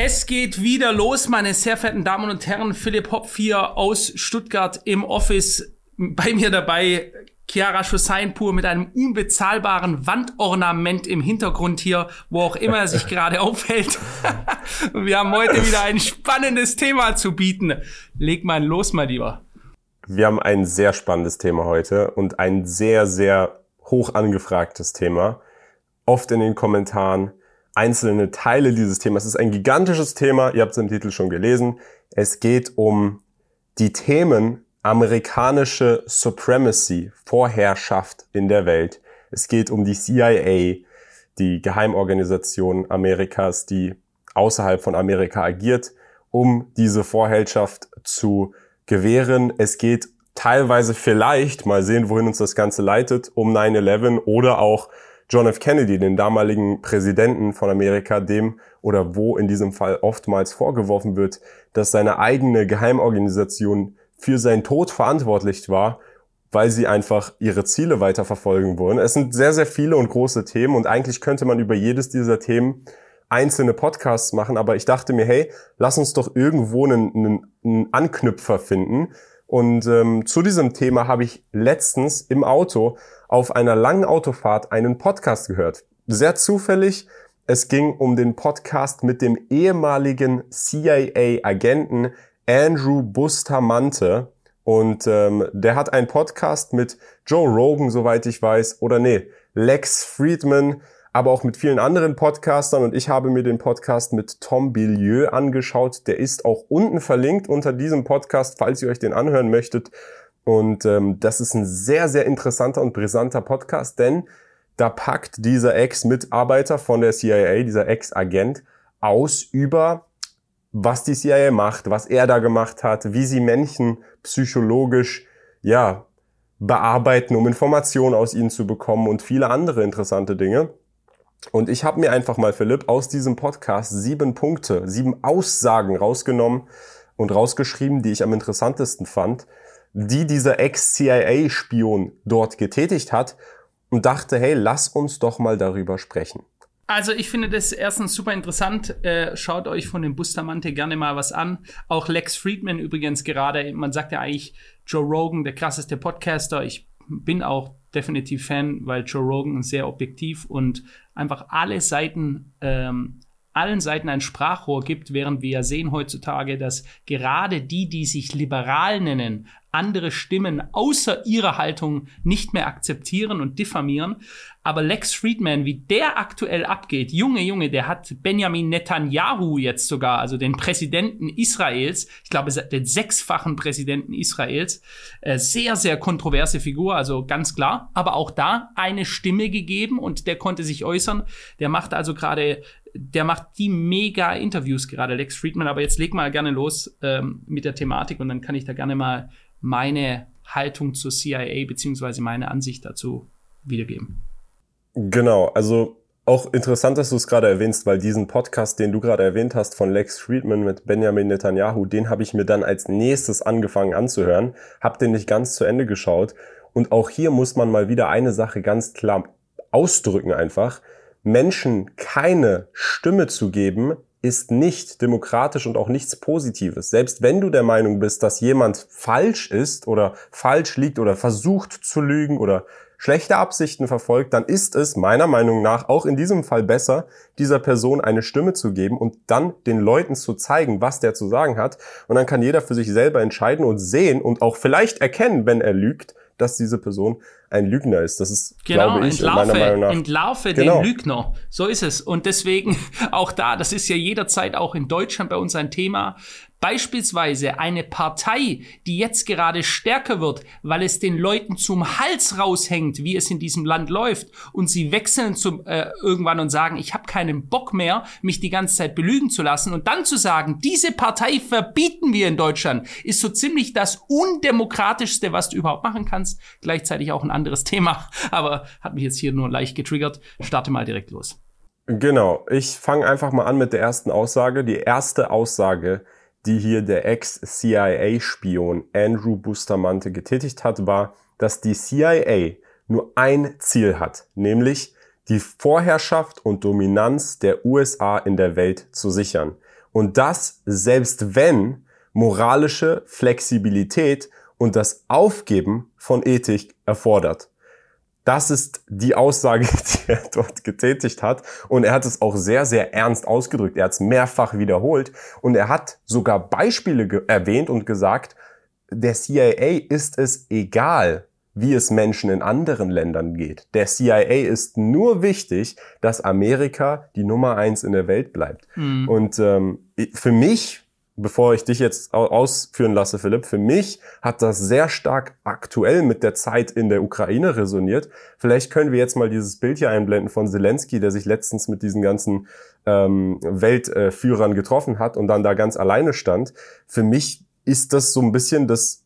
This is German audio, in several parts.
Es geht wieder los, meine sehr verehrten Damen und Herren. Philipp Hopf hier aus Stuttgart im Office. Bei mir dabei Chiara Schussainpur mit einem unbezahlbaren Wandornament im Hintergrund hier, wo auch immer er sich gerade aufhält. Wir haben heute wieder ein spannendes Thema zu bieten. Leg mal los, mein Lieber. Wir haben ein sehr spannendes Thema heute und ein sehr, sehr hoch angefragtes Thema. Oft in den Kommentaren einzelne Teile dieses Themas. Es ist ein gigantisches Thema, ihr habt es im Titel schon gelesen. Es geht um die Themen amerikanische Supremacy, Vorherrschaft in der Welt. Es geht um die CIA, die Geheimorganisation Amerikas, die außerhalb von Amerika agiert, um diese Vorherrschaft zu gewähren. Es geht teilweise vielleicht, mal sehen, wohin uns das Ganze leitet, um 9-11 oder auch John F. Kennedy, den damaligen Präsidenten von Amerika, dem oder wo in diesem Fall oftmals vorgeworfen wird, dass seine eigene Geheimorganisation für seinen Tod verantwortlich war, weil sie einfach ihre Ziele weiterverfolgen wollen. Es sind sehr, sehr viele und große Themen und eigentlich könnte man über jedes dieser Themen einzelne Podcasts machen, aber ich dachte mir, hey, lass uns doch irgendwo einen, einen, einen Anknüpfer finden. Und ähm, zu diesem Thema habe ich letztens im Auto auf einer langen Autofahrt einen Podcast gehört. Sehr zufällig. Es ging um den Podcast mit dem ehemaligen CIA-Agenten Andrew Bustamante. Und ähm, der hat einen Podcast mit Joe Rogan, soweit ich weiß, oder nee, Lex Friedman, aber auch mit vielen anderen Podcastern. Und ich habe mir den Podcast mit Tom Billieu angeschaut. Der ist auch unten verlinkt unter diesem Podcast, falls ihr euch den anhören möchtet. Und ähm, das ist ein sehr, sehr interessanter und brisanter Podcast, denn da packt dieser Ex-Mitarbeiter von der CIA, dieser Ex-Agent, aus über was die CIA macht, was er da gemacht hat, wie sie Menschen psychologisch, ja, bearbeiten, um Informationen aus ihnen zu bekommen und viele andere interessante Dinge. Und ich habe mir einfach mal, Philipp, aus diesem Podcast sieben Punkte, sieben Aussagen rausgenommen und rausgeschrieben, die ich am interessantesten fand die dieser Ex-CIA-Spion dort getätigt hat und dachte, hey, lass uns doch mal darüber sprechen. Also ich finde das erstens super interessant. Äh, schaut euch von dem Bustamante gerne mal was an. Auch Lex Friedman übrigens gerade. Man sagt ja eigentlich Joe Rogan, der krasseste Podcaster. Ich bin auch definitiv Fan, weil Joe Rogan sehr objektiv und einfach alle Seiten ähm, allen Seiten ein Sprachrohr gibt, während wir ja sehen heutzutage, dass gerade die, die sich liberal nennen, andere Stimmen außer ihrer Haltung nicht mehr akzeptieren und diffamieren. Aber Lex Friedman, wie der aktuell abgeht, Junge, Junge, der hat Benjamin Netanyahu jetzt sogar, also den Präsidenten Israels, ich glaube, den sechsfachen Präsidenten Israels, äh, sehr, sehr kontroverse Figur, also ganz klar, aber auch da eine Stimme gegeben und der konnte sich äußern. Der macht also gerade der macht die mega Interviews gerade, Lex Friedman. Aber jetzt leg mal gerne los ähm, mit der Thematik und dann kann ich da gerne mal meine Haltung zur CIA beziehungsweise meine Ansicht dazu wiedergeben. Genau, also auch interessant, dass du es gerade erwähnst, weil diesen Podcast, den du gerade erwähnt hast von Lex Friedman mit Benjamin Netanyahu, den habe ich mir dann als nächstes angefangen anzuhören, habe den nicht ganz zu Ende geschaut und auch hier muss man mal wieder eine Sache ganz klar ausdrücken einfach. Menschen keine Stimme zu geben, ist nicht demokratisch und auch nichts Positives. Selbst wenn du der Meinung bist, dass jemand falsch ist oder falsch liegt oder versucht zu lügen oder schlechte Absichten verfolgt, dann ist es meiner Meinung nach auch in diesem Fall besser, dieser Person eine Stimme zu geben und dann den Leuten zu zeigen, was der zu sagen hat. Und dann kann jeder für sich selber entscheiden und sehen und auch vielleicht erkennen, wenn er lügt, dass diese Person ein Lügner ist. Das ist, genau, glaube ich, entlarve, meiner Meinung nach. Entlarve genau. den Lügner. So ist es. Und deswegen auch da, das ist ja jederzeit auch in Deutschland bei uns ein Thema. Beispielsweise eine Partei, die jetzt gerade stärker wird, weil es den Leuten zum Hals raushängt, wie es in diesem Land läuft, und sie wechseln zum, äh, irgendwann und sagen, ich habe keinen Bock mehr, mich die ganze Zeit belügen zu lassen, und dann zu sagen, diese Partei verbieten wir in Deutschland, ist so ziemlich das undemokratischste, was du überhaupt machen kannst. Gleichzeitig auch ein anderes Thema, aber hat mich jetzt hier nur leicht getriggert. Starte mal direkt los. Genau, ich fange einfach mal an mit der ersten Aussage. Die erste Aussage die hier der Ex-CIA-Spion Andrew Bustamante getätigt hat, war, dass die CIA nur ein Ziel hat, nämlich die Vorherrschaft und Dominanz der USA in der Welt zu sichern. Und das selbst wenn moralische Flexibilität und das Aufgeben von Ethik erfordert. Das ist die Aussage, die er dort getätigt hat. Und er hat es auch sehr, sehr ernst ausgedrückt. Er hat es mehrfach wiederholt. Und er hat sogar Beispiele erwähnt und gesagt, der CIA ist es egal, wie es Menschen in anderen Ländern geht. Der CIA ist nur wichtig, dass Amerika die Nummer eins in der Welt bleibt. Mhm. Und ähm, für mich bevor ich dich jetzt ausführen lasse, Philipp, für mich hat das sehr stark aktuell mit der Zeit in der Ukraine resoniert. Vielleicht können wir jetzt mal dieses Bild hier einblenden von Zelensky, der sich letztens mit diesen ganzen ähm, Weltführern getroffen hat und dann da ganz alleine stand. Für mich ist das so ein bisschen das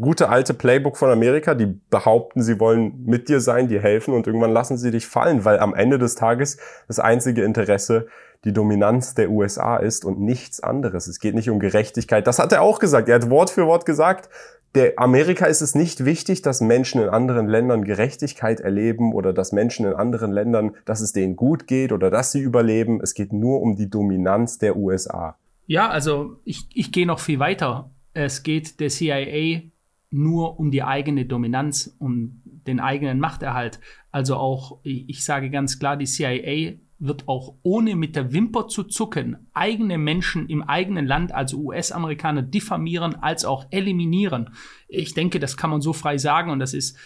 gute alte Playbook von Amerika, die behaupten, sie wollen mit dir sein, dir helfen und irgendwann lassen sie dich fallen, weil am Ende des Tages das einzige Interesse die Dominanz der USA ist und nichts anderes. Es geht nicht um Gerechtigkeit. Das hat er auch gesagt. Er hat Wort für Wort gesagt, der Amerika ist es nicht wichtig, dass Menschen in anderen Ländern Gerechtigkeit erleben oder dass Menschen in anderen Ländern, dass es denen gut geht oder dass sie überleben. Es geht nur um die Dominanz der USA. Ja, also ich, ich gehe noch viel weiter. Es geht der CIA nur um die eigene Dominanz, um den eigenen Machterhalt. Also auch, ich sage ganz klar, die CIA wird auch ohne mit der Wimper zu zucken eigene Menschen im eigenen Land, also US-Amerikaner, diffamieren als auch eliminieren. Ich denke, das kann man so frei sagen und das ist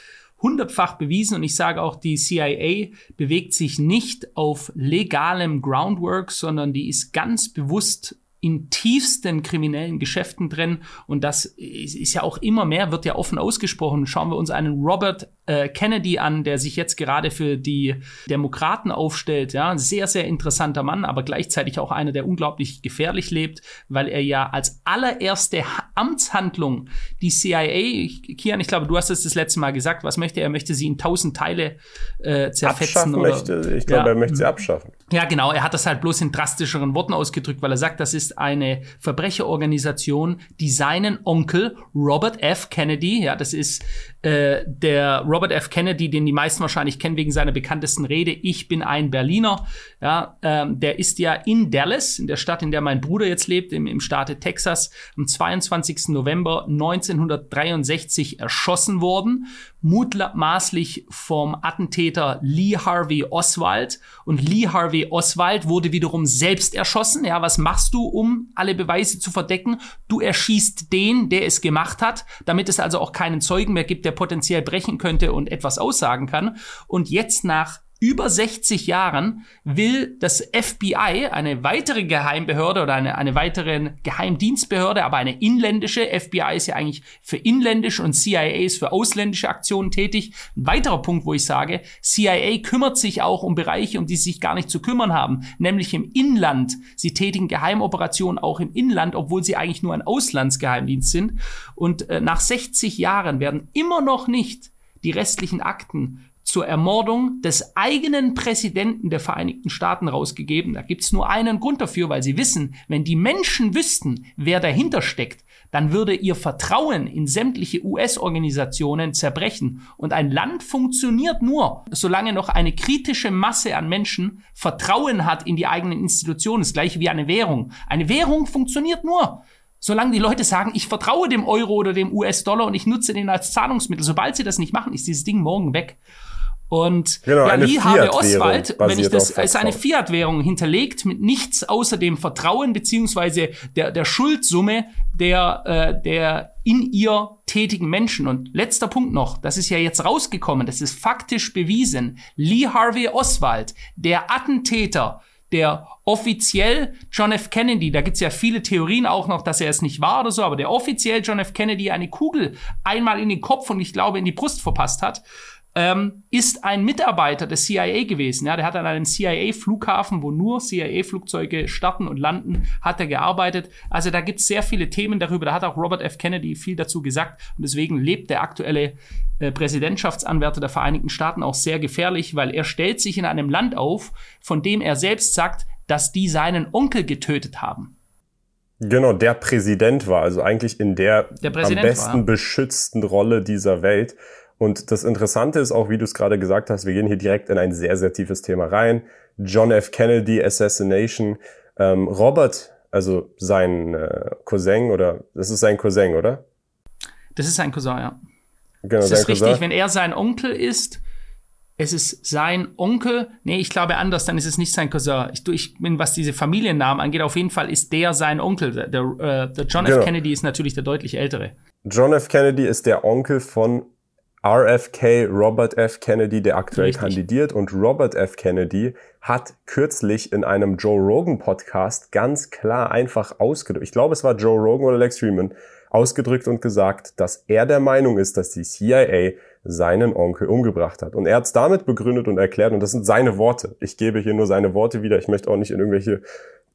hundertfach bewiesen und ich sage auch, die CIA bewegt sich nicht auf legalem Groundwork, sondern die ist ganz bewusst in tiefsten kriminellen Geschäften drin und das ist ja auch immer mehr, wird ja offen ausgesprochen. Schauen wir uns einen Robert äh, Kennedy an, der sich jetzt gerade für die Demokraten aufstellt. Ja, sehr, sehr interessanter Mann, aber gleichzeitig auch einer, der unglaublich gefährlich lebt, weil er ja als allererste Amtshandlung die CIA, Kian, ich glaube, du hast es das letzte Mal gesagt, was möchte er? Er möchte sie in tausend Teile äh, zerfetzen. Oder, möchte, ich glaube, ja, er möchte sie abschaffen. Ja, genau. Er hat das halt bloß in drastischeren Worten ausgedrückt, weil er sagt, das ist eine Verbrecherorganisation, die seinen Onkel Robert F. Kennedy, ja, das ist äh, der Robert F. Kennedy, den die meisten wahrscheinlich kennen wegen seiner bekanntesten Rede, ich bin ein Berliner, ja, ähm, der ist ja in Dallas, in der Stadt, in der mein Bruder jetzt lebt, im, im Staate Texas, am 22. November 1963 erschossen worden mutmaßlich vom Attentäter Lee Harvey Oswald. Und Lee Harvey Oswald wurde wiederum selbst erschossen. Ja, was machst du, um alle Beweise zu verdecken? Du erschießt den, der es gemacht hat, damit es also auch keinen Zeugen mehr gibt, der potenziell brechen könnte und etwas aussagen kann. Und jetzt nach über 60 Jahren will das FBI, eine weitere Geheimbehörde oder eine, eine weitere Geheimdienstbehörde, aber eine inländische, FBI ist ja eigentlich für inländische und CIA ist für ausländische Aktionen tätig. Ein weiterer Punkt, wo ich sage, CIA kümmert sich auch um Bereiche, um die sie sich gar nicht zu kümmern haben, nämlich im Inland. Sie tätigen Geheimoperationen auch im Inland, obwohl sie eigentlich nur ein Auslandsgeheimdienst sind. Und äh, nach 60 Jahren werden immer noch nicht die restlichen Akten zur Ermordung des eigenen Präsidenten der Vereinigten Staaten rausgegeben. Da gibt's nur einen Grund dafür, weil sie wissen, wenn die Menschen wüssten, wer dahinter steckt, dann würde ihr Vertrauen in sämtliche US-Organisationen zerbrechen. Und ein Land funktioniert nur, solange noch eine kritische Masse an Menschen Vertrauen hat in die eigenen Institutionen. Das gleiche wie eine Währung. Eine Währung funktioniert nur, Solange die Leute sagen, ich vertraue dem Euro oder dem US-Dollar und ich nutze den als Zahlungsmittel, sobald sie das nicht machen, ist dieses Ding morgen weg. Und genau, ja, Lee Harvey Oswald, wenn ich das, ist eine Fiat-Währung hinterlegt mit nichts außer dem Vertrauen beziehungsweise der, der Schuldsumme der, äh, der in ihr tätigen Menschen. Und letzter Punkt noch, das ist ja jetzt rausgekommen, das ist faktisch bewiesen. Lee Harvey Oswald, der Attentäter, der offiziell John F. Kennedy, da gibt's ja viele Theorien auch noch, dass er es nicht war oder so, aber der offiziell John F. Kennedy eine Kugel einmal in den Kopf und ich glaube in die Brust verpasst hat, ähm, ist ein Mitarbeiter des CIA gewesen. Ja, der hat an einem CIA-Flughafen, wo nur CIA-Flugzeuge starten und landen, hat er gearbeitet. Also da gibt es sehr viele Themen darüber. Da hat auch Robert F. Kennedy viel dazu gesagt. Und deswegen lebt der aktuelle äh, Präsidentschaftsanwärter der Vereinigten Staaten auch sehr gefährlich, weil er stellt sich in einem Land auf, von dem er selbst sagt, dass die seinen Onkel getötet haben. Genau, der Präsident war, also eigentlich in der, der am besten war. beschützten Rolle dieser Welt. Und das Interessante ist auch, wie du es gerade gesagt hast, wir gehen hier direkt in ein sehr, sehr tiefes Thema rein. John F. Kennedy Assassination. Ähm, Robert Also sein äh, Cousin oder das ist sein Cousin, oder? Das ist sein Cousin, ja. Genau, Das ist richtig, Cousin. wenn er sein Onkel ist, es ist sein Onkel. Nee, ich glaube anders, dann ist es nicht sein Cousin. Ich, ich bin, was diese Familiennamen angeht, auf jeden Fall ist der sein Onkel. Der, der, äh, der John Genau. F. Kennedy ist natürlich der deutlich ältere. John F. Kennedy ist der Onkel von RFK, Robert F. Kennedy, der aktuell Richtig. kandidiert. Und Robert F. Kennedy hat kürzlich in einem Joe Rogan Podcast ganz klar einfach ausgedrückt, ich glaube es war Joe Rogan oder Lex Freeman, ausgedrückt und gesagt, dass er der Meinung ist, dass die CIA seinen Onkel umgebracht hat. Und er hat es damit begründet und erklärt, und das sind seine Worte. Ich gebe hier nur seine Worte wieder. Ich möchte auch nicht in irgendwelche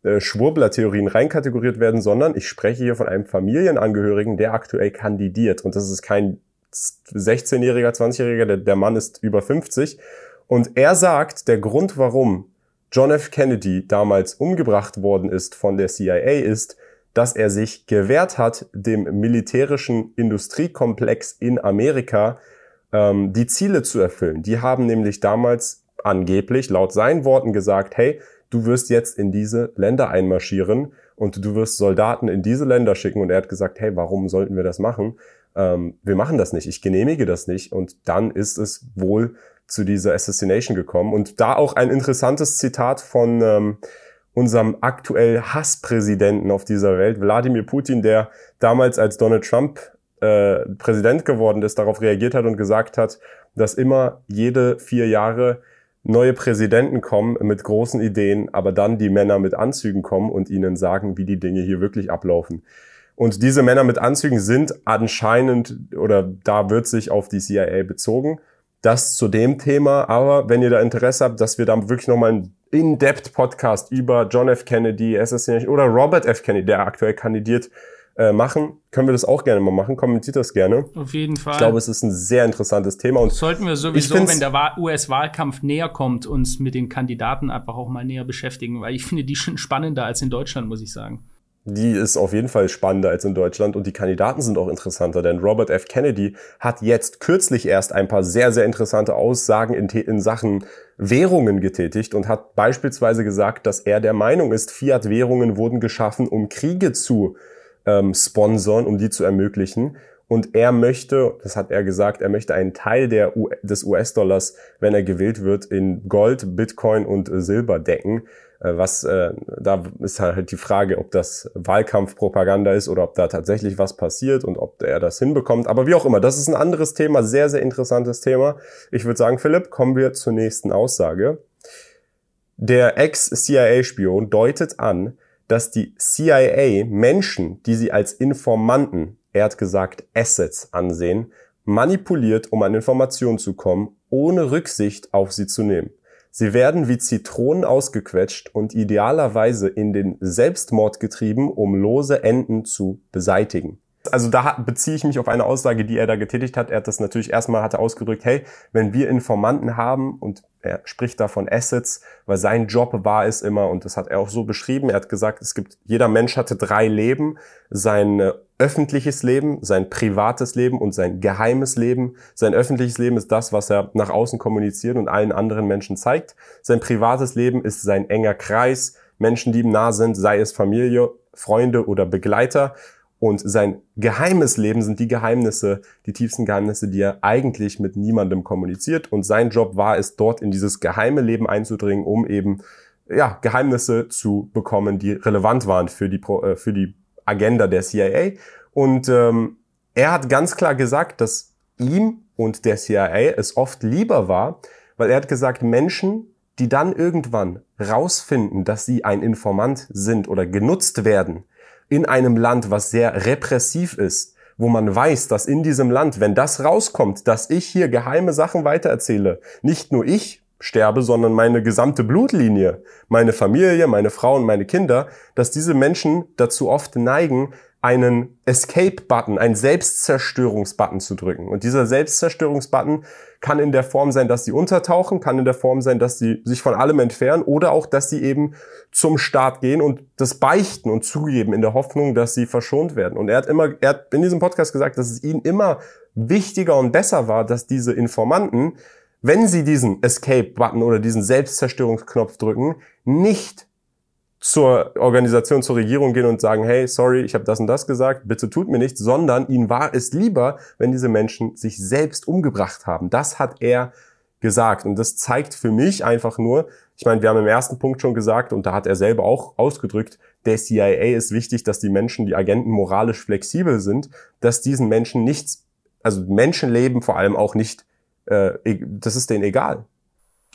äh, Schwurbler-Theorien reinkategoriert werden, sondern ich spreche hier von einem Familienangehörigen, der aktuell kandidiert. Und das ist kein 16-Jähriger, 20-Jähriger, der, der Mann ist über 50. Und er sagt, der Grund, warum John F. Kennedy damals umgebracht worden ist von der CIA, ist, dass er sich gewehrt hat, dem militärischen Industriekomplex in Amerika ähm, die Ziele zu erfüllen. Die haben nämlich damals angeblich laut seinen Worten gesagt, hey, du wirst jetzt in diese Länder einmarschieren und du wirst Soldaten in diese Länder schicken. Und er hat gesagt, hey, warum sollten wir das machen? Ähm, wir machen das nicht, ich genehmige das nicht. Und dann ist es wohl zu dieser Assassination gekommen. Und da auch ein interessantes Zitat von ähm, unserem aktuell Hasspräsidenten auf dieser Welt, Wladimir Putin, der damals als Donald Trump äh, Präsident geworden ist, darauf reagiert hat und gesagt hat, dass immer jede vier Jahre neue Präsidenten kommen mit großen Ideen, aber dann die Männer mit Anzügen kommen und ihnen sagen, wie die Dinge hier wirklich ablaufen. Und diese Männer mit Anzügen sind anscheinend oder da wird sich auf die CIA bezogen. Das zu dem Thema, aber wenn ihr da Interesse habt, dass wir da wirklich nochmal einen In-Depth-Podcast über John F. Kennedy, Assassination oder Robert F. Kennedy, der aktuell kandidiert, äh, machen, können wir das auch gerne mal machen. Kommentiert das gerne. Auf jeden Fall. Ich glaube, es ist ein sehr interessantes Thema und Sollten wir sowieso, wenn der Wa- US-Wahlkampf näher kommt, uns mit den Kandidaten einfach auch mal näher beschäftigen, weil ich finde die schon spannender als in Deutschland, muss ich sagen. Die ist auf jeden Fall spannender als in Deutschland und die Kandidaten sind auch interessanter, denn Robert F. Kennedy hat jetzt kürzlich erst ein paar sehr, sehr interessante Aussagen in, in Sachen Währungen getätigt und hat beispielsweise gesagt, dass er der Meinung ist, Fiat-Währungen wurden geschaffen, um Kriege zu ähm, sponsern, um die zu ermöglichen. Und er möchte, das hat er gesagt, er möchte einen Teil der U des US-Dollars, wenn er gewählt wird, in Gold, Bitcoin und äh, Silber decken. Äh, was äh, da ist halt die Frage, ob das Wahlkampfpropaganda ist oder ob da tatsächlich was passiert und ob er das hinbekommt. Aber wie auch immer, das ist ein anderes Thema, sehr, sehr interessantes Thema. Ich würde sagen, Philipp, kommen wir zur nächsten Aussage. Der Ex-CIA-Spion deutet an, dass die CIA Menschen, die sie als Informanten, er hat gesagt Assets ansehen, manipuliert, um an Informationen zu kommen, ohne Rücksicht auf sie zu nehmen. Sie werden wie Zitronen ausgequetscht und idealerweise in den Selbstmord getrieben, um lose Enden zu beseitigen. Also da beziehe ich mich auf eine Aussage, die er da getätigt hat. Er hat das natürlich erstmal hat er ausgedrückt, hey, wenn wir Informanten haben und er spricht da von Assets, weil sein Job war es immer und das hat er auch so beschrieben. Er hat gesagt, es gibt jeder Mensch hatte drei Leben, sein äh, öffentliches Leben, sein privates Leben und sein geheimes Leben. Sein öffentliches Leben ist das, was er nach außen kommuniziert und allen anderen Menschen zeigt. Sein privates Leben ist sein enger Kreis, Menschen, die ihm nah sind, sei es Familie, Freunde oder Begleiter. Und sein geheimes Leben sind die Geheimnisse, die tiefsten Geheimnisse, die er eigentlich mit niemandem kommuniziert. Und sein Job war es, dort in dieses geheime Leben einzudringen, um eben ja, Geheimnisse zu bekommen, die relevant waren für die, äh, für die Agenda der CIA. Und ähm, er hat ganz klar gesagt, dass ihm und der CIA es oft lieber war, weil er hat gesagt, Menschen, die dann irgendwann rausfinden, dass sie ein Informant sind oder genutzt werden in einem Land, was sehr repressiv ist, wo man weiß, dass in diesem Land, wenn das rauskommt, dass ich hier geheime Sachen weitererzähle, nicht nur ich sterbe, sondern meine gesamte Blutlinie, meine Familie, meine Frau und meine Kinder, dass diese Menschen dazu oft neigen, einen Escape-Button, einen Selbstzerstörungsbutton zu drücken. Und dieser Selbstzerstörungsbutton kann in der Form sein, dass sie untertauchen, kann in der Form sein, dass sie sich von allem entfernen oder auch, dass sie eben zum Staat gehen und das beichten und zugeben in der Hoffnung, dass sie verschont werden. Und er hat immer, er hat in diesem Podcast gesagt, dass es ihnen immer wichtiger und besser war, dass diese Informanten, wenn sie diesen Escape-Button oder diesen Selbstzerstörungsknopf drücken, nicht zur Organisation, zur Regierung gehen und sagen, hey, sorry, ich habe das und das gesagt, bitte tut mir nichts, sondern ihnen war es lieber, wenn diese Menschen sich selbst umgebracht haben. Das hat er gesagt. Und das zeigt für mich einfach nur, ich meine, wir haben im ersten Punkt schon gesagt, und da hat er selber auch ausgedrückt, der CIA ist wichtig, dass die Menschen, die Agenten moralisch flexibel sind, dass diesen Menschen nichts, also Menschenleben vor allem auch nicht, äh, e, das ist denen egal.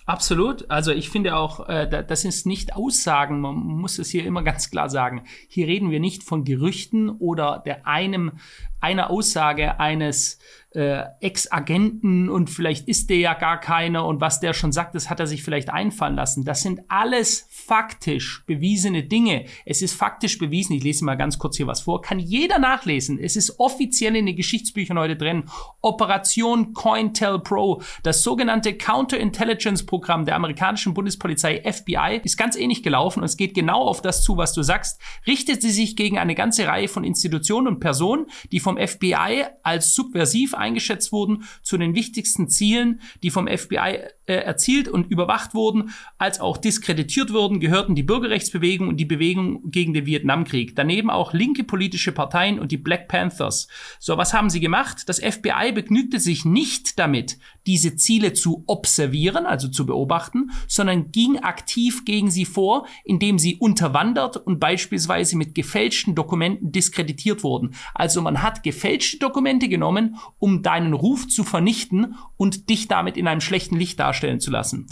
Absolut. Also ich finde auch, äh, das ist nicht Aussagen. Man muss es hier immer ganz klar sagen. Hier reden wir nicht von Gerüchten oder der einem einer Aussage eines äh, Ex-Agenten und vielleicht ist der ja gar keiner und was der schon sagt, das hat er sich vielleicht einfallen lassen. Das sind alles faktisch bewiesene Dinge. Es ist faktisch bewiesen, ich lese mal ganz kurz hier was vor, kann jeder nachlesen. Es ist offiziell in den Geschichtsbüchern heute drin. Operation COINTELPRO, das sogenannte Counterintelligence-Programm der amerikanischen Bundespolizei FBI, ist ganz ähnlich gelaufen und es geht genau auf das zu, was du sagst. Richtet sie sich gegen eine ganze Reihe von Institutionen und Personen, die vom FBI als subversiv eingeschätzt wurden, zu den wichtigsten Zielen, die vom FBI äh, erzielt und überwacht wurden, als auch diskreditiert wurden, gehörten die Bürgerrechtsbewegung und die Bewegung gegen den Vietnamkrieg. Daneben auch linke politische Parteien und die Black Panthers. So, was haben sie gemacht? Das FBI begnügte sich nicht damit, diese Ziele zu observieren, also zu beobachten, sondern ging aktiv gegen sie vor, indem sie unterwandert und beispielsweise mit gefälschten Dokumenten diskreditiert wurden. Also man hat gefälschte Dokumente genommen, um deinen Ruf zu vernichten und dich damit in einem schlechten Licht darstellen zu lassen.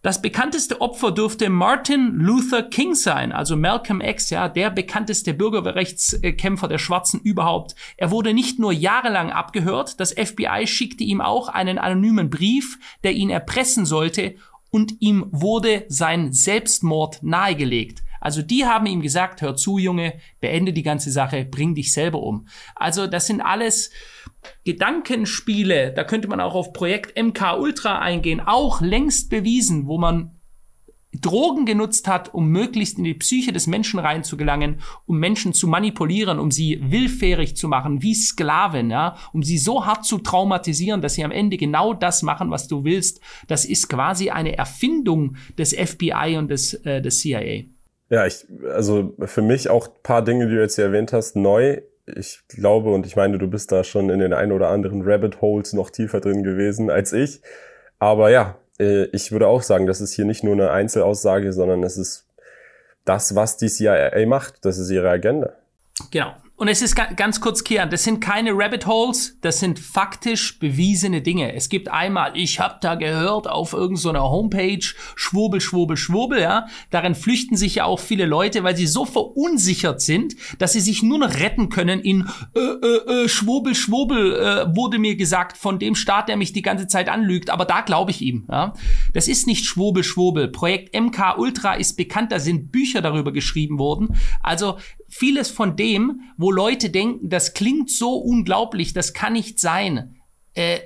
Das bekannteste Opfer dürfte Martin Luther King sein, also Malcolm X, ja, der bekannteste Bürgerrechtskämpfer der Schwarzen überhaupt. Er wurde nicht nur jahrelang abgehört, das FBI schickte ihm auch einen anonymen Brief, der ihn erpressen sollte, und ihm wurde sein Selbstmord nahegelegt. Also die haben ihm gesagt, hör zu, Junge, beende die ganze Sache, bring dich selber um. Also das sind alles Gedankenspiele, da könnte man auch auf Projekt MK Ultra eingehen, auch längst bewiesen, wo man Drogen genutzt hat, um möglichst in die Psyche des Menschen reinzugelangen, um Menschen zu manipulieren, um sie willfährig zu machen, wie Sklaven, ja, um sie so hart zu traumatisieren, dass sie am Ende genau das machen, was du willst. Das ist quasi eine Erfindung des FBI und des, äh, des CIA. Ja, ich, also für mich auch paar Dinge, die du jetzt hier erwähnt hast, neu. Ich glaube und ich meine, du bist da schon in den ein oder anderen Rabbit Holes noch tiefer drin gewesen als ich. Aber ja, äh, ich würde auch sagen, das ist hier nicht nur eine Einzelaussage, sondern es ist das, was die CIA macht. Das ist ihre Agenda. Genau. Und es ist ganz kurz, Kian, das sind keine Rabbit Holes, das sind faktisch bewiesene Dinge. Es gibt einmal, ich habe da gehört auf irgendeiner so Homepage, schwurbel, schwurbel, schwurbel, ja. Darin flüchten sich ja auch viele Leute, weil sie so verunsichert sind, dass sie sich nur noch retten können in äh, äh, äh, schwurbel, schwurbel, äh, wurde mir gesagt von dem Staat, der mich die ganze Zeit anlügt, aber da glaube ich ihm, ja. Das ist nicht schwurbel, schwurbel. Projekt MK Ultra ist bekannt, da sind Bücher darüber geschrieben worden. Also vieles von dem, wo Leute denken, das klingt so unglaublich, das kann nicht sein. Äh,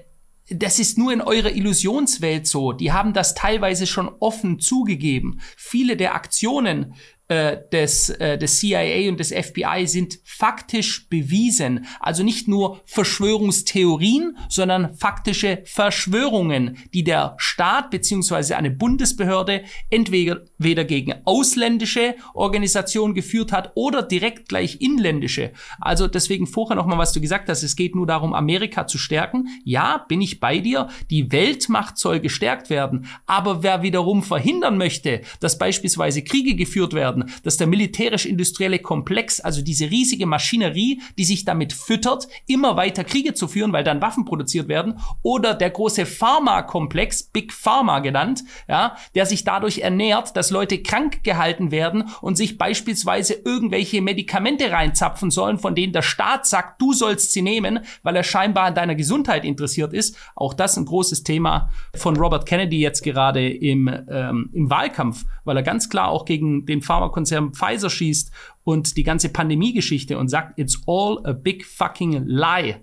das ist nur in eurer Illusionswelt so. Die haben das teilweise schon offen zugegeben. Viele der Aktionen, äh, des, äh, des CIA und des FBI sind faktisch bewiesen. Also nicht nur Verschwörungstheorien, sondern faktische Verschwörungen, die der Staat beziehungsweise eine Bundesbehörde entweder weder gegen ausländische Organisationen geführt hat oder direkt gleich inländische. Also deswegen vorher nochmal, was du gesagt hast, es geht nur darum, Amerika zu stärken. Ja, bin ich bei dir. Die Weltmacht soll gestärkt werden. Aber wer wiederum verhindern möchte, dass beispielsweise Kriege geführt werden, dass der militärisch-industrielle Komplex, also diese riesige Maschinerie, die sich damit füttert, immer weiter Kriege zu führen, weil dann Waffen produziert werden, oder der große Pharmakomplex, Big Pharma genannt, ja, der sich dadurch ernährt, dass Leute krank gehalten werden und sich beispielsweise irgendwelche Medikamente reinzapfen sollen, von denen der Staat sagt, du sollst sie nehmen, weil er scheinbar an deiner Gesundheit interessiert ist. Auch das ein großes Thema von Robert Kennedy jetzt gerade im, ähm, im Wahlkampf, weil er ganz klar auch gegen den Pharma Pharmakonzern Pfizer schießt und die ganze Pandemie-Geschichte und sagt, it's all a big fucking lie.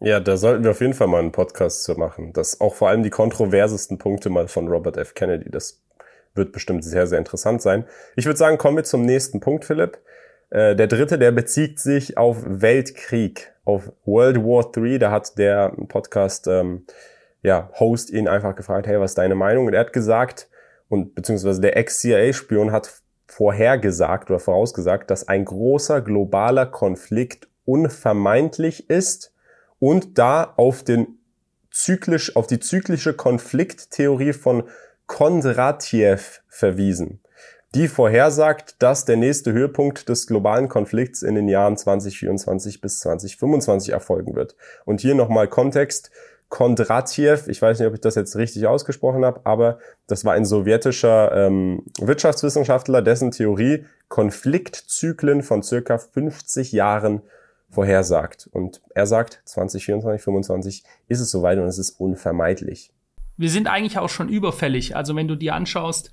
Ja, da sollten wir auf jeden Fall mal einen Podcast zu machen. Das auch vor allem die kontroversesten Punkte mal von Robert F. Kennedy. Das wird bestimmt sehr, sehr interessant sein. Ich würde sagen, kommen wir zum nächsten Punkt, Philipp. Äh, der dritte, der bezieht sich auf Weltkrieg, auf World War III. Da hat der Podcast, ähm, ja, Host ihn einfach gefragt, hey, was ist deine Meinung? Und er hat gesagt, und beziehungsweise der Ex-CIA-Spion hat vorhergesagt oder vorausgesagt, dass ein großer globaler Konflikt unvermeidlich ist und da auf den zyklisch, auf die zyklische Konflikttheorie von Kondratiev verwiesen. Die vorhersagt, dass der nächste Höhepunkt des globalen Konflikts in den Jahren 2024 bis 2025 erfolgen wird. Und hier nochmal Kontext. Kondratiev, ich weiß nicht, ob ich das jetzt richtig ausgesprochen habe, aber das war ein sowjetischer ähm, Wirtschaftswissenschaftler, dessen Theorie Konfliktzyklen von circa 50 Jahren vorhersagt. Und er sagt, 2024, 2025 ist es soweit und es ist unvermeidlich. Wir sind eigentlich auch schon überfällig. Also wenn du dir anschaust,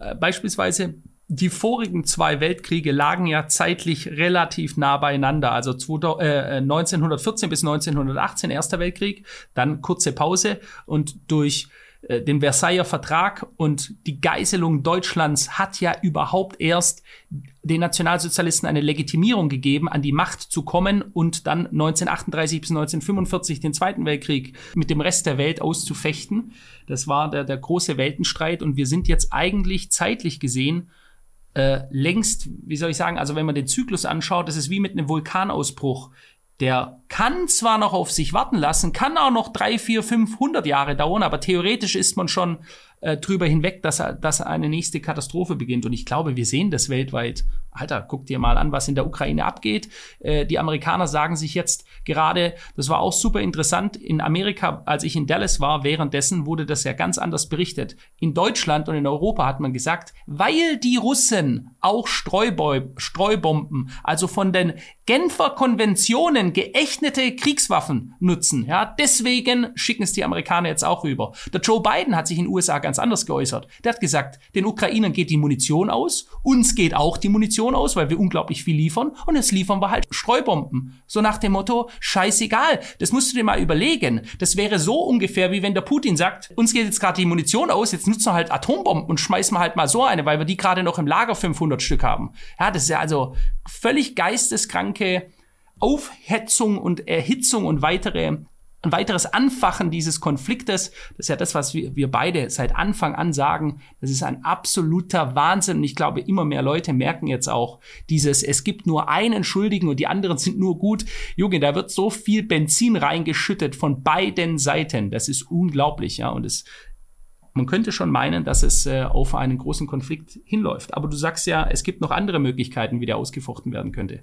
äh, beispielsweise die vorigen zwei Weltkriege lagen ja zeitlich relativ nah beieinander. Also 1914 äh, bis 1918 Erster Weltkrieg, dann kurze Pause und durch äh, den Versailler Vertrag und die Geiselung Deutschlands hat ja überhaupt erst den Nationalsozialisten eine Legitimierung gegeben, an die Macht zu kommen und dann 1938 bis 1945 den Zweiten Weltkrieg mit dem Rest der Welt auszufechten. Das war der, der große Weltenstreit und wir sind jetzt eigentlich zeitlich gesehen äh, längst, wie soll ich sagen, also wenn man den Zyklus anschaut, das ist wie mit einem Vulkanausbruch. Der kann zwar noch auf sich warten lassen, kann auch noch drei, vier, fünfhundert Jahre dauern, aber theoretisch ist man schon äh, drüber hinweg, dass, dass eine nächste Katastrophe beginnt. Und ich glaube, wir sehen das weltweit. Alter, guck dir mal an, was in der Ukraine abgeht. Äh, die Amerikaner sagen sich jetzt gerade, das war auch super interessant, in Amerika, als ich in Dallas war, währenddessen wurde das ja ganz anders berichtet. In Deutschland und in Europa hat man gesagt, weil die Russen auch Streubomben, also von den Genfer Konventionen geächtete Kriegswaffen nutzen, ja, deswegen schicken es die Amerikaner jetzt auch rüber. Der Joe Biden hat sich in den USA ganz anders geäußert. Der hat gesagt, den Ukrainern geht die Munition aus, uns geht auch die Munition aus, weil wir unglaublich viel liefern und jetzt liefern wir halt Streubomben. So nach dem Motto, scheißegal, das musst du dir mal überlegen. Das wäre so ungefähr, wie wenn der Putin sagt, uns geht jetzt gerade die Munition aus, jetzt nutzen wir halt Atombomben und schmeißen wir halt mal so eine, weil wir die gerade noch im Lager 500 Stück haben. Ja, das ist ja also völlig geisteskranke Aufhetzung und Erhitzung und weitere ein weiteres Anfachen dieses Konfliktes, das ist ja das, was wir, wir beide seit Anfang an sagen, das ist ein absoluter Wahnsinn. Und ich glaube, immer mehr Leute merken jetzt auch dieses, es gibt nur einen Schuldigen und die anderen sind nur gut. Junge, da wird so viel Benzin reingeschüttet von beiden Seiten. Das ist unglaublich, ja. Und es, man könnte schon meinen, dass es äh, auf einen großen Konflikt hinläuft. Aber du sagst ja, es gibt noch andere Möglichkeiten, wie der ausgefochten werden könnte.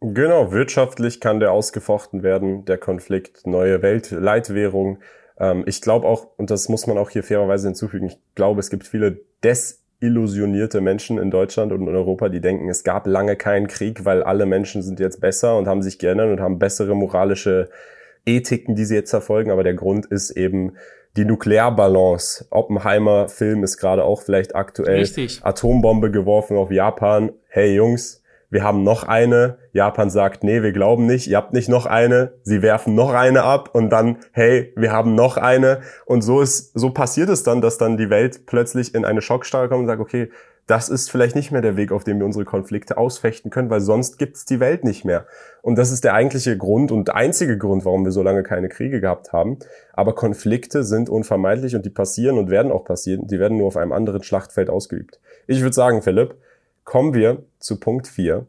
Genau, wirtschaftlich kann der ausgefochten werden, der Konflikt, neue Weltleitwährung. Ähm, ich glaube auch, und das muss man auch hier fairerweise hinzufügen, ich glaube, es gibt viele desillusionierte Menschen in Deutschland und in Europa, die denken, es gab lange keinen Krieg, weil alle Menschen sind jetzt besser und haben sich geändert und haben bessere moralische Ethiken, die sie jetzt verfolgen. Aber der Grund ist eben die Nuklearbalance. Oppenheimer Film ist gerade auch vielleicht aktuell. Richtig. Atombombe geworfen auf Japan. Hey Jungs, wir haben noch eine. Japan sagt, nee, wir glauben nicht, ihr habt nicht noch eine. Sie werfen noch eine ab und dann, hey, wir haben noch eine. Und so ist, so passiert es dann, dass dann die Welt plötzlich in eine Schockstarre kommt und sagt, okay, das ist vielleicht nicht mehr der Weg, auf dem wir unsere Konflikte ausfechten können, weil sonst gibt's die Welt nicht mehr. Und das ist der eigentliche Grund und einzige Grund, warum wir so lange keine Kriege gehabt haben. Aber Konflikte sind unvermeidlich und die passieren und werden auch passieren. Die werden nur auf einem anderen Schlachtfeld ausgeübt. Ich würde sagen, Philipp, kommen wir zu Punkt 4.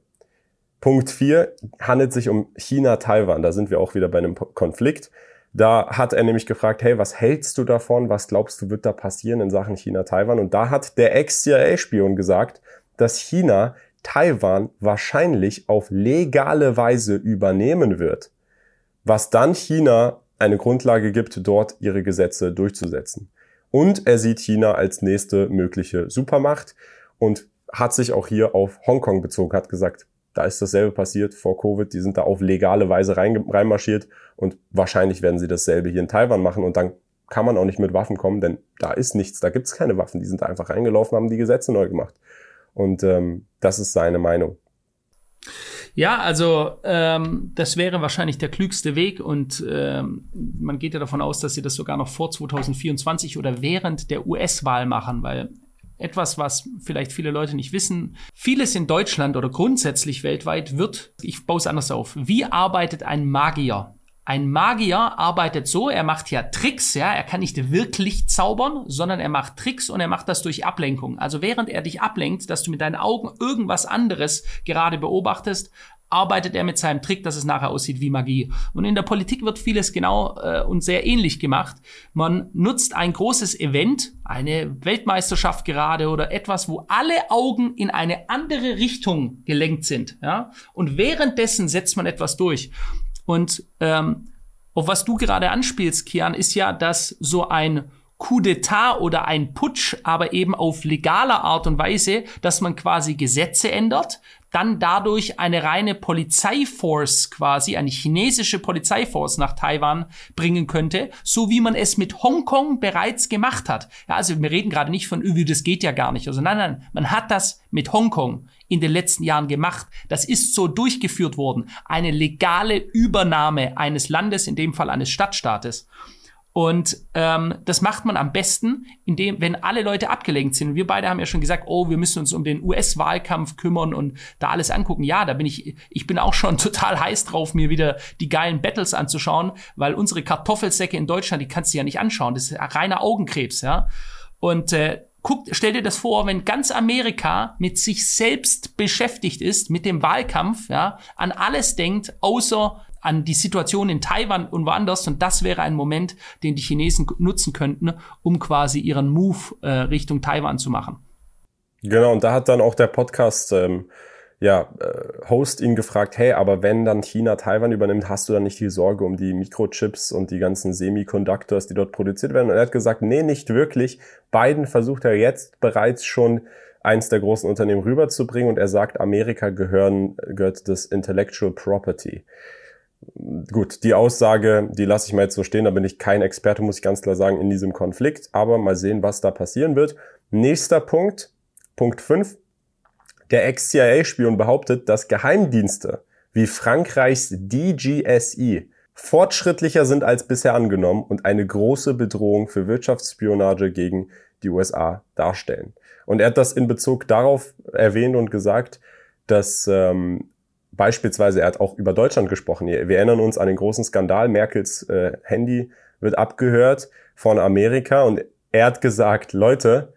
Punkt 4 handelt sich um China-Taiwan. Da sind wir auch wieder bei einem Konflikt. Da hat er nämlich gefragt, hey, was hältst du davon? Was glaubst du, wird da passieren in Sachen China-Taiwan? Und da hat der Ex-CIA-Spion gesagt, dass China Taiwan wahrscheinlich auf legale Weise übernehmen wird, was dann China eine Grundlage gibt, dort ihre Gesetze durchzusetzen. Und er sieht China als nächste mögliche Supermacht. Und hat sich auch hier auf Hongkong bezogen, hat gesagt, da ist dasselbe passiert vor Covid, die sind da auf legale Weise rein, reinmarschiert und wahrscheinlich werden sie dasselbe hier in Taiwan machen und dann kann man auch nicht mit Waffen kommen, denn da ist nichts, da gibt es keine Waffen, die sind da einfach reingelaufen, haben die Gesetze neu gemacht. Und ähm, das ist seine Meinung. Ja, also ähm, das wäre wahrscheinlich der klügste Weg und ähm, man geht ja davon aus, dass sie das sogar noch vor 2024 oder während der US-Wahl machen, weil etwas, was vielleicht viele Leute nicht wissen. Vieles in Deutschland oder grundsätzlich weltweit wird, ich baue es anders auf, wie arbeitet ein Magier? Ein Magier arbeitet so, er macht ja Tricks, ja, er kann nicht wirklich zaubern, sondern er macht Tricks und er macht das durch Ablenkung. Also während er dich ablenkt, dass du mit deinen Augen irgendwas anderes gerade beobachtest, arbeitet er mit seinem Trick, dass es nachher aussieht wie Magie. Und in der Politik wird vieles genau äh, und sehr ähnlich gemacht. Man nutzt ein großes Event, eine Weltmeisterschaft gerade oder etwas, wo alle Augen in eine andere Richtung gelenkt sind. Ja? Und währenddessen setzt man etwas durch. Und ähm, auf was du gerade anspielst, Kian, ist ja, dass so ein Coup d'etat oder ein Putsch, aber eben auf legaler Art und Weise, dass man quasi Gesetze ändert, dann dadurch eine reine Polizeiforce quasi, eine chinesische Polizeiforce nach Taiwan bringen könnte, so wie man es mit Hongkong bereits gemacht hat. Ja, also wir reden gerade nicht von, übel, das geht ja gar nicht. Also nein, nein, man hat das mit Hongkong in den letzten Jahren gemacht. Das ist so durchgeführt worden. Eine legale Übernahme eines Landes, in dem Fall eines Stadtstaates. Und ähm, das macht man am besten, indem, wenn alle Leute abgelenkt sind. Wir beide haben ja schon gesagt, oh, wir müssen uns um den US-Wahlkampf kümmern und da alles angucken. Ja, da bin ich, ich bin auch schon total heiß drauf, mir wieder die geilen Battles anzuschauen, weil unsere Kartoffelsäcke in Deutschland, die kannst du ja nicht anschauen. Das ist reiner Augenkrebs, ja. Und äh, guck, stell dir das vor, wenn ganz Amerika mit sich selbst beschäftigt ist, mit dem Wahlkampf, ja, an alles denkt, außer an die Situation in Taiwan und woanders. Und das wäre ein Moment, den die Chinesen nutzen könnten, um quasi ihren Move äh, Richtung Taiwan zu machen. Genau, und da hat dann auch der Podcast ähm, ja, äh, Host ihn gefragt, hey, aber wenn dann China Taiwan übernimmt, hast du dann nicht die Sorge um die Mikrochips und die ganzen Semiconductors, die dort produziert werden? Und er hat gesagt, nee, nicht wirklich. Biden versucht er jetzt bereits schon eins der großen Unternehmen rüberzubringen und er sagt, Amerika gehören, gehört das Intellectual Property. Gut, die Aussage, die lasse ich mal jetzt so stehen, da bin ich kein Experte, muss ich ganz klar sagen, in diesem Konflikt, aber mal sehen, was da passieren wird. Nächster Punkt, Punkt 5. Der Ex-CIA-Spion behauptet, dass Geheimdienste wie Frankreichs DGSE fortschrittlicher sind als bisher angenommen und eine große Bedrohung für Wirtschaftsspionage gegen die USA darstellen. Und er hat das in Bezug darauf erwähnt und gesagt, dass ähm, beispielsweise, er hat auch über Deutschland gesprochen. Wir erinnern uns an den großen Skandal, Merkels äh, Handy wird abgehört von Amerika und er hat gesagt, Leute,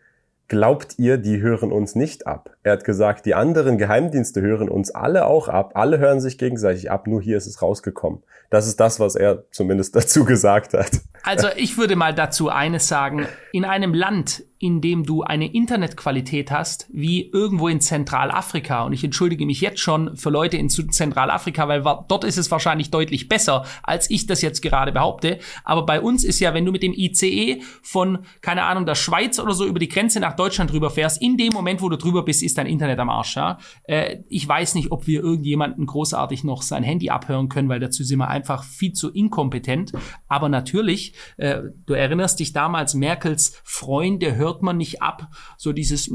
glaubt ihr, die hören uns nicht ab? Er hat gesagt, die anderen Geheimdienste hören uns alle auch ab, alle hören sich gegenseitig ab, nur hier ist es rausgekommen. Das ist das, was er zumindest dazu gesagt hat. Also ich würde mal dazu eines sagen, in einem Land, in dem du eine Internetqualität hast, wie irgendwo in Zentralafrika. Und ich entschuldige mich jetzt schon für Leute in Zentralafrika, weil dort ist es wahrscheinlich deutlich besser, als ich das jetzt gerade behaupte. Aber bei uns ist ja, wenn du mit dem ICE von, keine Ahnung, der Schweiz oder so über die Grenze nach Deutschland drüber fährst, in dem Moment, wo du drüber bist, ist dein Internet am Arsch. Ja? Äh, ich weiß nicht, ob wir irgendjemanden großartig noch sein Handy abhören können, weil dazu sind wir einfach viel zu inkompetent. Aber natürlich, äh, du erinnerst dich damals, Merkels Freunde hört man nicht ab, so dieses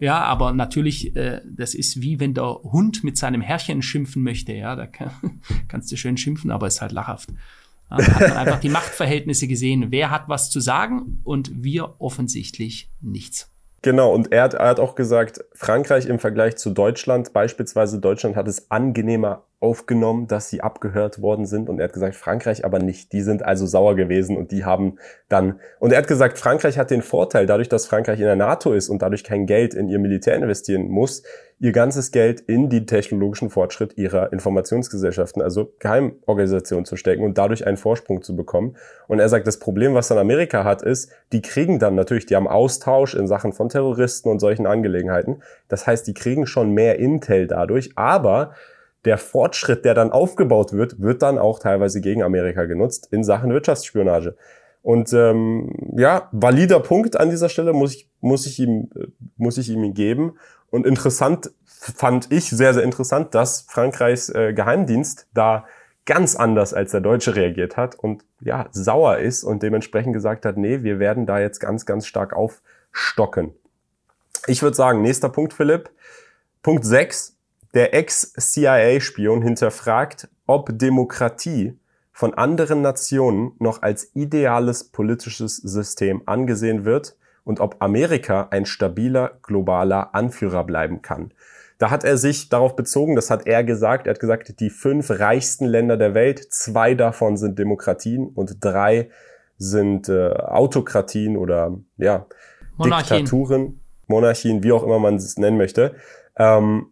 ja, aber natürlich, äh, das ist wie wenn der Hund mit seinem Herrchen schimpfen möchte, ja, da kann, kannst du schön schimpfen, aber ist halt lachhaft. Da hat man einfach die Machtverhältnisse gesehen. Wer hat was zu sagen und wir offensichtlich nichts. Genau, und er hat, er hat auch gesagt, Frankreich im Vergleich zu Deutschland, beispielsweise Deutschland hat es angenehmer aufgenommen, dass sie abgehört worden sind. Und er hat gesagt, Frankreich aber nicht. Die sind also sauer gewesen und die haben dann, und er hat gesagt, Frankreich hat den Vorteil, dadurch, dass Frankreich in der NATO ist und dadurch kein Geld in ihr Militär investieren muss, ihr ganzes Geld in die technologischen Fortschritt ihrer Informationsgesellschaften, also Geheimorganisationen zu stecken und dadurch einen Vorsprung zu bekommen. Und er sagt, das Problem, was dann Amerika hat, ist, die kriegen dann natürlich, die haben Austausch in Sachen von Terroristen und solchen Angelegenheiten. Das heißt, die kriegen schon mehr Intel dadurch, aber der Fortschritt, der dann aufgebaut wird, wird dann auch teilweise gegen Amerika genutzt in Sachen Wirtschaftsspionage. Und ähm, ja, valider Punkt an dieser Stelle muss ich, muss ich ihm muss ich ihm geben. Und interessant fand ich sehr sehr interessant, dass Frankreichs äh, Geheimdienst da ganz anders als der Deutsche reagiert hat und ja sauer ist und dementsprechend gesagt hat, nee, wir werden da jetzt ganz ganz stark aufstocken. Ich würde sagen, nächster Punkt, Philipp. Punkt 6 der Ex-CIA-Spion hinterfragt, ob Demokratie von anderen Nationen noch als ideales politisches System angesehen wird und ob Amerika ein stabiler globaler Anführer bleiben kann. Da hat er sich darauf bezogen, das hat er gesagt, er hat gesagt, die fünf reichsten Länder der Welt, zwei davon sind Demokratien und drei sind äh, Autokratien oder ja, Monarchien. Diktaturen, Monarchien, wie auch immer man es nennen möchte. Ähm,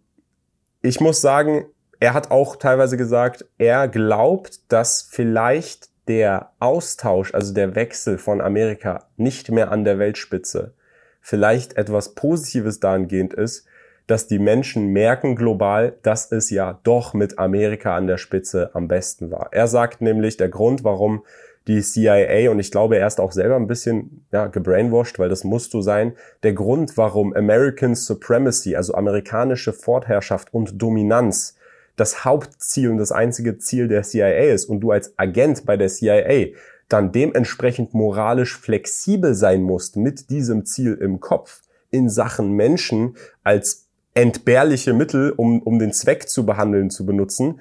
ich muss sagen, er hat auch teilweise gesagt, er glaubt, dass vielleicht der Austausch, also der Wechsel von Amerika nicht mehr an der Weltspitze vielleicht etwas Positives dahingehend ist, dass die Menschen merken global, dass es ja doch mit Amerika an der Spitze am besten war. Er sagt nämlich, der Grund, warum die CIA, und ich glaube, er ist auch selber ein bisschen ja, gebrainwashed, weil das musst du sein, der Grund, warum American Supremacy, also amerikanische Fortherrschaft und Dominanz, das Hauptziel und das einzige Ziel der CIA ist und du als Agent bei der CIA dann dementsprechend moralisch flexibel sein musst mit diesem Ziel im Kopf in Sachen Menschen als entbehrliche Mittel, um, um den Zweck zu behandeln, zu benutzen,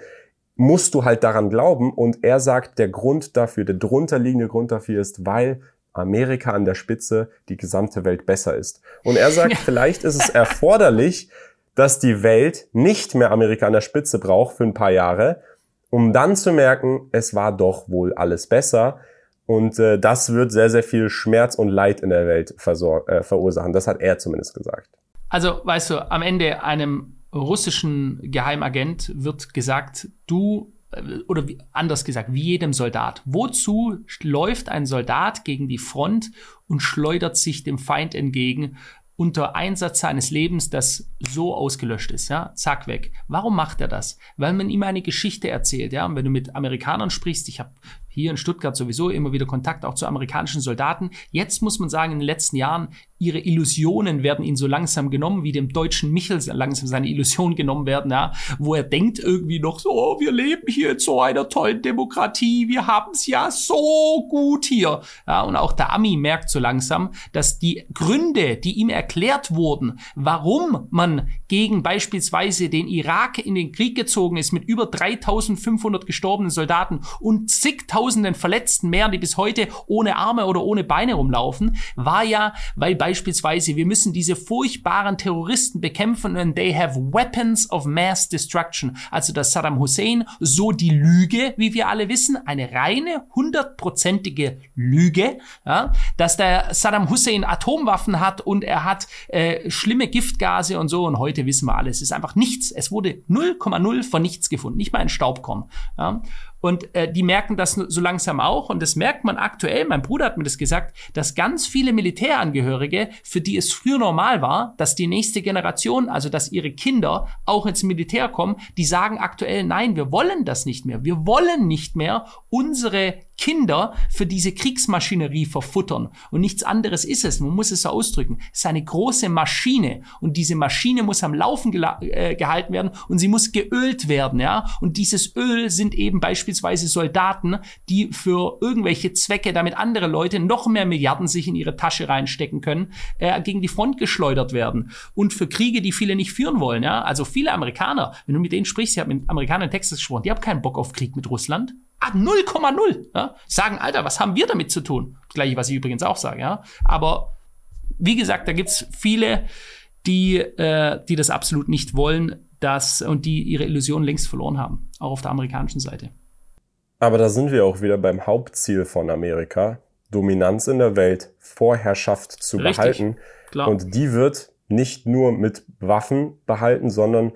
musst du halt daran glauben. Und er sagt, der Grund dafür, der drunterliegende Grund dafür ist, weil Amerika an der Spitze die gesamte Welt besser ist. Und er sagt, vielleicht ist es erforderlich, dass die Welt nicht mehr Amerika an der Spitze braucht für ein paar Jahre, um dann zu merken, es war doch wohl alles besser. Und äh, das wird sehr, sehr viel Schmerz und Leid in der Welt äh, verursachen. Das hat er zumindest gesagt. Also, weißt du, am Ende einem russischen Geheimagent wird gesagt, du äh, oder anders gesagt, wie jedem Soldat. Wozu läuft ein Soldat gegen die Front und schleudert sich dem Feind entgegen unter Einsatz seines Lebens, das so ausgelöscht ist, ja, zack weg. Warum macht er das? Weil man ihm eine Geschichte erzählt, ja. Und wenn du mit Amerikanern sprichst, ich habe hier in Stuttgart sowieso immer wieder Kontakt auch zu amerikanischen Soldaten. Jetzt muss man sagen, in den letzten Jahren, ihre Illusionen werden ihnen so langsam genommen, wie dem deutschen Michel langsam seine Illusionen genommen werden, ja, wo er denkt irgendwie noch so, oh, wir leben hier in so einer tollen Demokratie, wir haben es ja so gut hier. Ja, und auch der Ami merkt so langsam, dass die Gründe, die ihm erklärt wurden, warum man gegen beispielsweise den Irak in den Krieg gezogen ist mit über 3500 gestorbenen Soldaten und zigtausend tausenden Verletzten mehr, die bis heute ohne Arme oder ohne Beine rumlaufen, war ja, weil beispielsweise wir müssen diese furchtbaren Terroristen bekämpfen und they have weapons of mass destruction. Also dass Saddam Hussein so die Lüge, wie wir alle wissen, eine reine hundertprozentige Lüge, ja, dass der Saddam Hussein Atomwaffen hat und er hat äh, schlimme Giftgase und so und heute wissen wir alles. Es ist einfach nichts. Es wurde 0,0 von nichts gefunden, nicht mal ein Staubkorn. Ja. Und äh, die merken das so langsam auch. Und das merkt man aktuell, mein Bruder hat mir das gesagt, dass ganz viele Militärangehörige, für die es früher normal war, dass die nächste Generation, also dass ihre Kinder auch ins Militär kommen, die sagen aktuell, nein, wir wollen das nicht mehr. Wir wollen nicht mehr unsere Kinder für diese Kriegsmaschinerie verfuttern. Und nichts anderes ist es. Man muss es so ausdrücken. Es ist eine große Maschine. Und diese Maschine muss am Laufen äh, gehalten werden und sie muss geölt werden, ja. Und dieses Öl sind eben beispielsweise Soldaten, die für irgendwelche Zwecke, damit andere Leute noch mehr Milliarden sich in ihre Tasche reinstecken können, äh, gegen die Front geschleudert werden. Und für Kriege, die viele nicht führen wollen, ja. Also viele Amerikaner, wenn du mit denen sprichst, ich habe mit Amerikanern in Texas gesprochen, die haben keinen Bock auf Krieg mit Russland. Ah, 0,0. Ja? Sagen, Alter, was haben wir damit zu tun? Das gleiche, was ich übrigens auch sage, ja. Aber wie gesagt, da gibt's viele, die, äh, die das absolut nicht wollen, dass, und die ihre Illusion längst verloren haben, auch auf der amerikanischen Seite. Aber da sind wir auch wieder beim Hauptziel von Amerika, Dominanz in der Welt, Vorherrschaft zu Richtig, behalten. Klar. Und die wird nicht nur mit Waffen behalten, sondern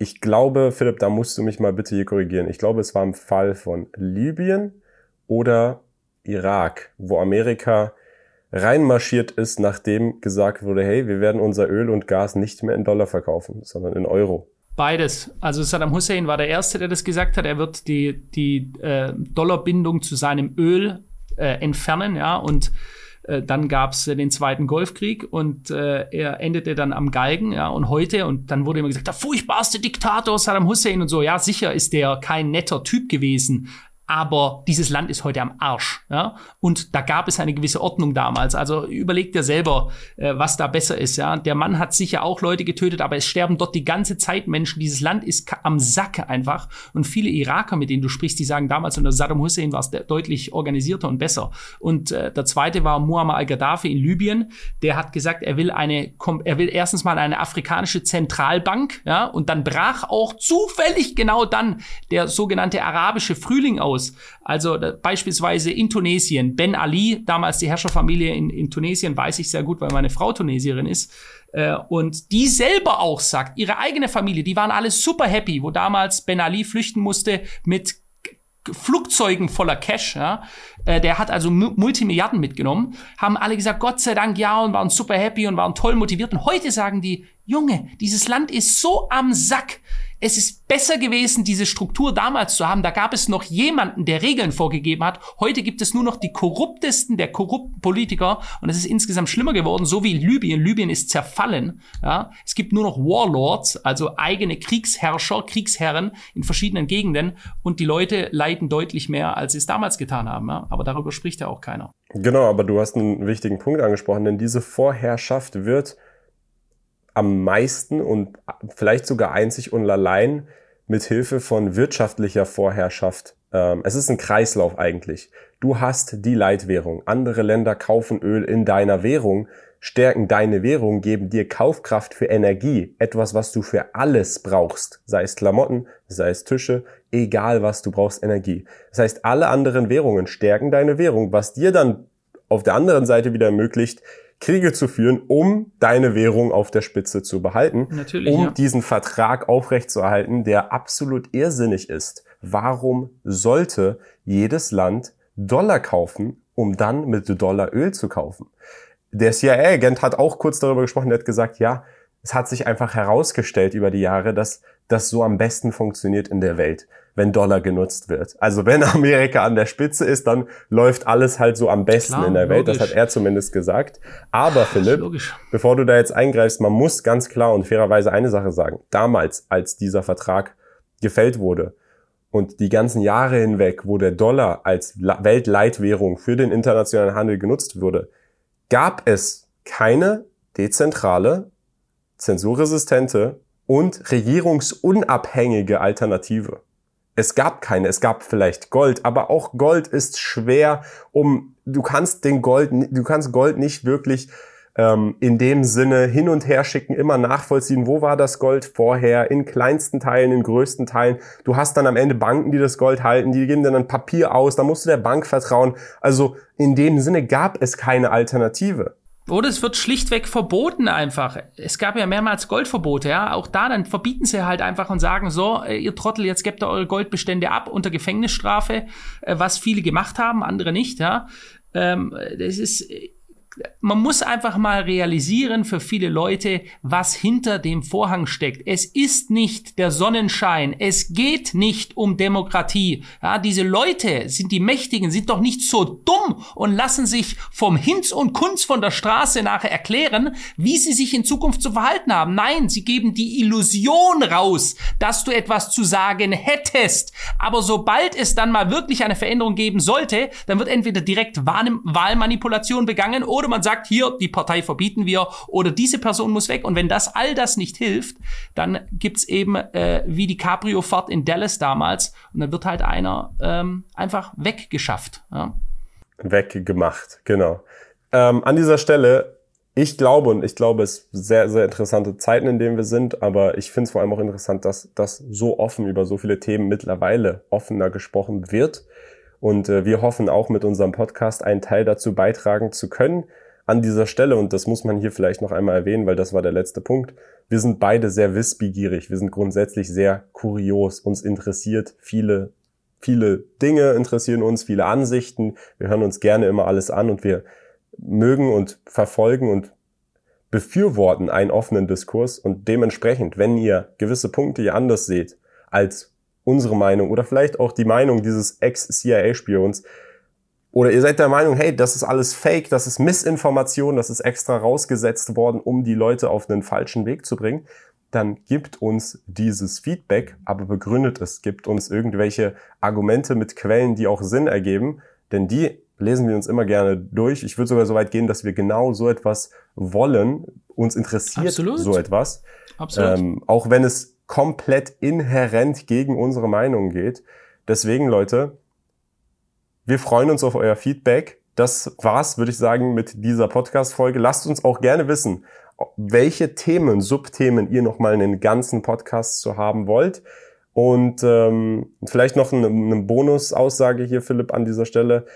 ich glaube, Philipp, da musst du mich mal bitte hier korrigieren. Ich glaube, es war im Fall von Libyen oder Irak, wo Amerika reinmarschiert ist, nachdem gesagt wurde, hey, wir werden unser Öl und Gas nicht mehr in Dollar verkaufen, sondern in Euro. Beides. Also Saddam Hussein war der Erste, der das gesagt hat. Er wird die, die äh, Dollarbindung zu seinem Öl äh, entfernen, ja, und äh, dann gab es äh, den Zweiten Golfkrieg und äh, er endete dann am Galgen, ja, und heute, und dann wurde immer gesagt, der furchtbarste Diktator Saddam Hussein und so, ja, sicher ist der kein netter Typ gewesen, aber dieses Land ist heute am Arsch. Ja? Und da gab es eine gewisse Ordnung damals. Also überleg dir selber, äh, was da besser ist. Ja? Der Mann hat sicher auch Leute getötet, aber es sterben dort die ganze Zeit Menschen. Dieses Land ist am Sack einfach. Und viele Iraker, mit denen du sprichst, die sagen, damals unter Saddam Hussein war es deutlich organisierter und besser. Und äh, der zweite war Muammar al-Gaddafi in Libyen. Der hat gesagt, er will eine, er will erstens mal eine afrikanische Zentralbank. Ja? Und dann brach auch zufällig genau dann der sogenannte arabische Frühling aus aus. Also beispielsweise in Tunesien, Ben Ali, damals die Herrscherfamilie in, in Tunesien, weiß ich sehr gut, weil meine Frau Tunesierin ist. Äh, und die selber auch sagt, ihre eigene Familie, die waren alle super happy, wo damals Ben Ali flüchten musste mit Flugzeugen voller Cash, ja. Äh, der hat also Multimilliarden mitgenommen, haben alle gesagt, Gott sei Dank ja und waren super happy und waren toll motiviert. Und heute sagen die, Junge, dieses Land ist so am Sack es ist besser gewesen, diese Struktur damals zu haben. Da gab es noch jemanden, der Regeln vorgegeben hat. Heute gibt es nur noch die korruptesten der korrupten Politiker und es ist insgesamt schlimmer geworden, so wie Libyen. Libyen ist zerfallen. Ja. Es gibt nur noch Warlords, also eigene Kriegsherrscher, Kriegsherren in verschiedenen Gegenden und die Leute leiden deutlich mehr, als sie es damals getan haben. Ja. Aber darüber spricht ja auch keiner. Genau, aber du hast einen wichtigen Punkt angesprochen, denn diese Vorherrschaft wird am meisten und vielleicht sogar einzig und allein mit Hilfe von wirtschaftlicher Vorherrschaft. Ähm, es ist ein Kreislauf eigentlich. Du hast die Leitwährung. Andere Länder kaufen Öl in deiner Währung, stärken deine Währung, geben dir Kaufkraft für Energie. Etwas, was du für alles brauchst. Sei es Klamotten, sei es Tische, egal was du brauchst, Energie. Das heißt, alle anderen Währungen stärken deine Währung, was dir dann auf der anderen Seite wieder ermöglicht, Kriege zu führen, um deine Währung auf der Spitze zu behalten, Natürlich, um ja. diesen Vertrag aufrechtzuerhalten, der absolut irrsinnig ist. Warum sollte jedes Land Dollar kaufen, um dann mit Dollar Öl zu kaufen? Der CIA-Agent hat auch kurz darüber gesprochen, der hat gesagt, ja, es hat sich einfach herausgestellt über die Jahre, dass das so am besten funktioniert in der Welt wenn Dollar genutzt wird. Also wenn Amerika an der Spitze ist, dann läuft alles halt so am besten Klar, in der Welt. Das hat er zumindest gesagt. Aber Philipp, bevor du da jetzt eingreifst, man muss ganz klar und fairerweise eine Sache sagen. Damals, als dieser Vertrag gefällt wurde und die ganzen Jahre hinweg, wo der Dollar als Weltleitwährung für den internationalen Handel genutzt wurde, gab es keine dezentrale, zensurresistente und regierungsunabhängige Alternative. Es gab keine, es gab vielleicht Gold, aber auch Gold ist schwer, um du kannst den Gold, du kannst Gold nicht wirklich ähm, in dem Sinne hin und her schicken, immer nachvollziehen, wo war das Gold vorher, in kleinsten Teilen, in größten Teilen. Du hast dann am Ende Banken, die das Gold halten, die geben dann ein Papier aus, da musst du der Bank vertrauen. Also in dem Sinne gab es keine Alternative. Oder es wird schlichtweg verboten einfach. Es gab ja mehrmals Goldverbote, ja. Auch da, dann verbieten sie halt einfach und sagen so, äh, ihr Trottel, jetzt gebt ihr eure Goldbestände ab unter Gefängnisstrafe, äh, was viele gemacht haben, andere nicht, ja. Ähm, das ist, man muss einfach mal realisieren für viele Leute, was hinter dem Vorhang steckt. Es ist nicht der Sonnenschein. Es geht nicht um Demokratie. Ja, diese Leute sind die Mächtigen, sind doch nicht so dumm und lassen sich vom Hinz und Kunz von der Straße nachher erklären, wie sie sich in Zukunft zu verhalten haben. Nein, sie geben die Illusion raus, dass du etwas zu sagen hättest. Aber sobald es dann mal wirklich eine Veränderung geben sollte, dann wird entweder direkt Wahlmanipulation begangen oder man sagt, hier, die Partei verbieten wir oder diese Person muss weg. Und wenn das all das nicht hilft, dann gibt's eben äh, wie die Cabrio-Fahrt in Dallas damals und dann wird halt einer ähm, einfach weggeschafft. Ja. Weggemacht, genau. Ähm, an dieser Stelle ich glaube, und ich glaube, es sind sehr, sehr interessante Zeiten, in denen wir sind, aber ich finde es vor allem auch interessant, dass das so offen über so viele Themen mittlerweile offener gesprochen wird. Und äh, wir hoffen auch mit unserem Podcast einen Teil dazu beitragen zu können. An dieser Stelle, und das muss man hier vielleicht noch einmal erwähnen, weil das war der letzte Punkt, wir sind beide sehr wissbegierig, wir sind grundsätzlich sehr kurios, uns interessiert viele, viele Dinge interessieren uns, viele Ansichten, wir hören uns gerne immer alles an und wir mögen und verfolgen und befürworten einen offenen Diskurs. Und dementsprechend, wenn ihr gewisse Punkte hier anders seht als unsere Meinung oder vielleicht auch die Meinung dieses Ex-CIA-Spions. Oder ihr seid der Meinung, hey, das ist alles Fake, das ist Missinformation, das ist extra rausgesetzt worden, um die Leute auf einen falschen Weg zu bringen. dann gibt uns dieses Feedback, aber begründet es, gibt uns irgendwelche Argumente mit Quellen, die auch Sinn ergeben, denn die lesen wir uns immer gerne durch. Ich würde sogar so weit gehen, dass wir genau so etwas wollen. Uns interessiert Absolut. so etwas. Absolut. Ähm, auch wenn es komplett inhärent gegen unsere Meinung geht. Deswegen, Leute, wir freuen uns auf euer Feedback. Das war's, würde ich sagen, mit dieser Podcast-Folge. Lasst uns auch gerne wissen, welche Themen, Subthemen ihr nochmal in den ganzen Podcast zu haben wollt. Und ähm, vielleicht noch eine, eine Bonusaussage hier, Philipp, an dieser Stelle.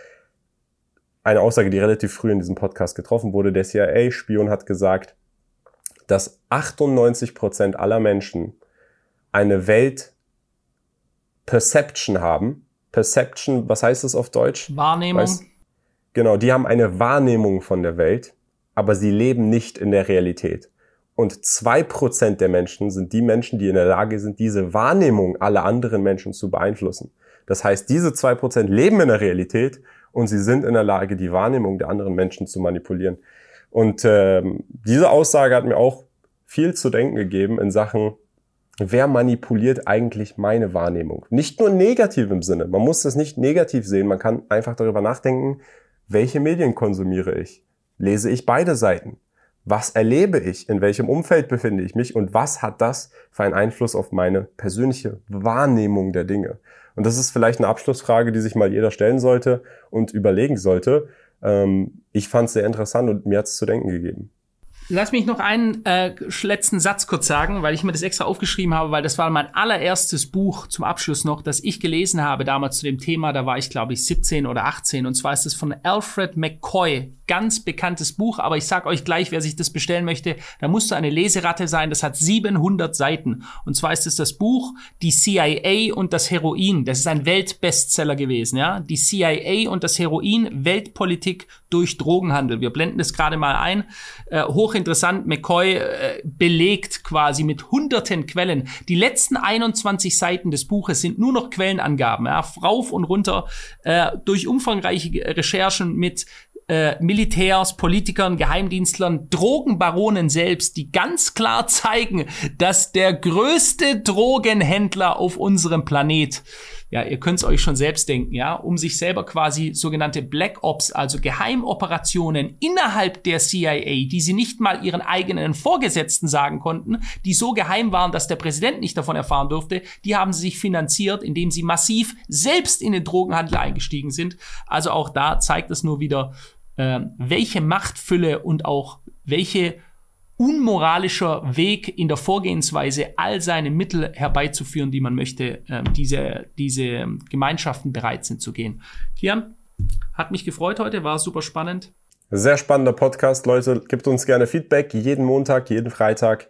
Eine Aussage, die relativ früh in diesem Podcast getroffen wurde. Der CIA-Spion hat gesagt, dass 98 Prozent aller Menschen eine Welt Perception haben. Perception, was heißt das auf Deutsch? Wahrnehmung. Weißt, genau, die haben eine Wahrnehmung von der Welt aber sie leben nicht in der Realität. Und zwei Prozent der Menschen sind die Menschen, die in der Lage sind, diese Wahrnehmung aller anderen Menschen zu beeinflussen. Das heißt, diese zwei Prozent leben in der Realität und sie sind in der Lage, die Wahrnehmung der anderen Menschen zu manipulieren. Und ähm, diese Aussage hat mir auch viel zu denken gegeben in Sachen, wer manipuliert eigentlich meine Wahrnehmung? Nicht nur negativ im Sinne. Man muss das nicht negativ sehen. Man kann einfach darüber nachdenken, welche Medien konsumiere ich? Lese ich beide Seiten? Was erlebe ich? In welchem Umfeld befinde ich mich? Und was hat das für einen Einfluss auf meine persönliche Wahrnehmung der Dinge? Und das ist vielleicht eine Abschlussfrage, die sich mal jeder stellen sollte und überlegen sollte. Ähm, ich fand es sehr interessant und mir hat es zu denken gegeben. Lass mich noch einen äh, letzten Satz kurz sagen, weil ich mir das extra aufgeschrieben habe, weil das war mein allererstes Buch zum Abschluss noch, das ich gelesen habe damals zu dem Thema. Da war ich, glaube ich, 17 oder 18. Und zwar ist es von Alfred McCoy. Ganz bekanntes Buch, aber ich sag euch gleich, wer sich das bestellen möchte, da musst du eine Leseratte sein. Das hat 700 Seiten. Und zwar ist es das Buch Die CIA und das Heroin. Das ist ein Weltbestseller gewesen, ja. Die CIA und das Heroin, Weltpolitik durch Drogenhandel. Wir blenden das gerade mal ein. Äh, hochinteressant, McCoy äh, belegt quasi mit hunderten Quellen. Die letzten 21 Seiten des Buches sind nur noch Quellenangaben, ja, rauf und runter, äh, durch umfangreiche Recherchen mit äh, Militärs, Politikern, Geheimdienstlern, Drogenbaronen selbst, die ganz klar zeigen, dass der größte Drogenhändler auf unserem Planet ja, ihr könnt es euch schon selbst denken, ja, um sich selber quasi sogenannte Black Ops, also Geheimoperationen innerhalb der CIA, die sie nicht mal ihren eigenen Vorgesetzten sagen konnten, die so geheim waren, dass der Präsident nicht davon erfahren durfte, die haben sie sich finanziert, indem sie massiv selbst in den Drogenhandel eingestiegen sind. Also auch da zeigt es nur wieder, äh, welche Machtfülle und auch welche unmoralischer Weg in der Vorgehensweise, all seine Mittel herbeizuführen, die man möchte, äh, diese, diese Gemeinschaften bereit sind zu gehen. Kian, hat mich gefreut heute, war super spannend. Sehr spannender Podcast, Leute. Gibt uns gerne Feedback. Jeden Montag, jeden Freitag,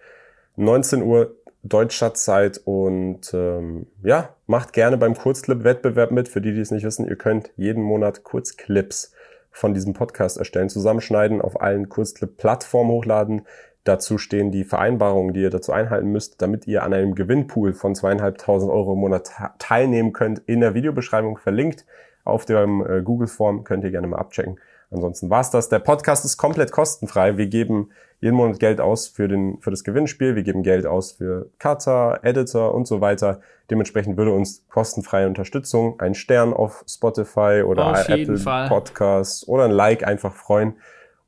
19 Uhr Deutschstadtzeit und ähm, ja, macht gerne beim Kurzclip-Wettbewerb mit. Für die, die es nicht wissen, ihr könnt jeden Monat Kurzclips von diesem Podcast erstellen, zusammenschneiden, auf allen Kurzclip-Plattformen hochladen. Dazu stehen die Vereinbarungen, die ihr dazu einhalten müsst, damit ihr an einem Gewinnpool von zweieinhalbtausend Euro im Monat teilnehmen könnt. In der Videobeschreibung verlinkt auf dem äh, Google-Form könnt ihr gerne mal abchecken. Ansonsten war's das. Der Podcast ist komplett kostenfrei. Wir geben jeden Monat Geld aus für, den, für das Gewinnspiel. Wir geben Geld aus für Cutter, Editor und so weiter. Dementsprechend würde uns kostenfreie Unterstützung, ein Stern auf Spotify oder auf Apple Podcasts oder ein Like einfach freuen.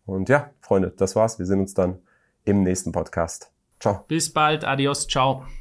Und ja, Freunde, das war's. Wir sehen uns dann im nächsten Podcast. Ciao. Bis bald. Adios. Ciao.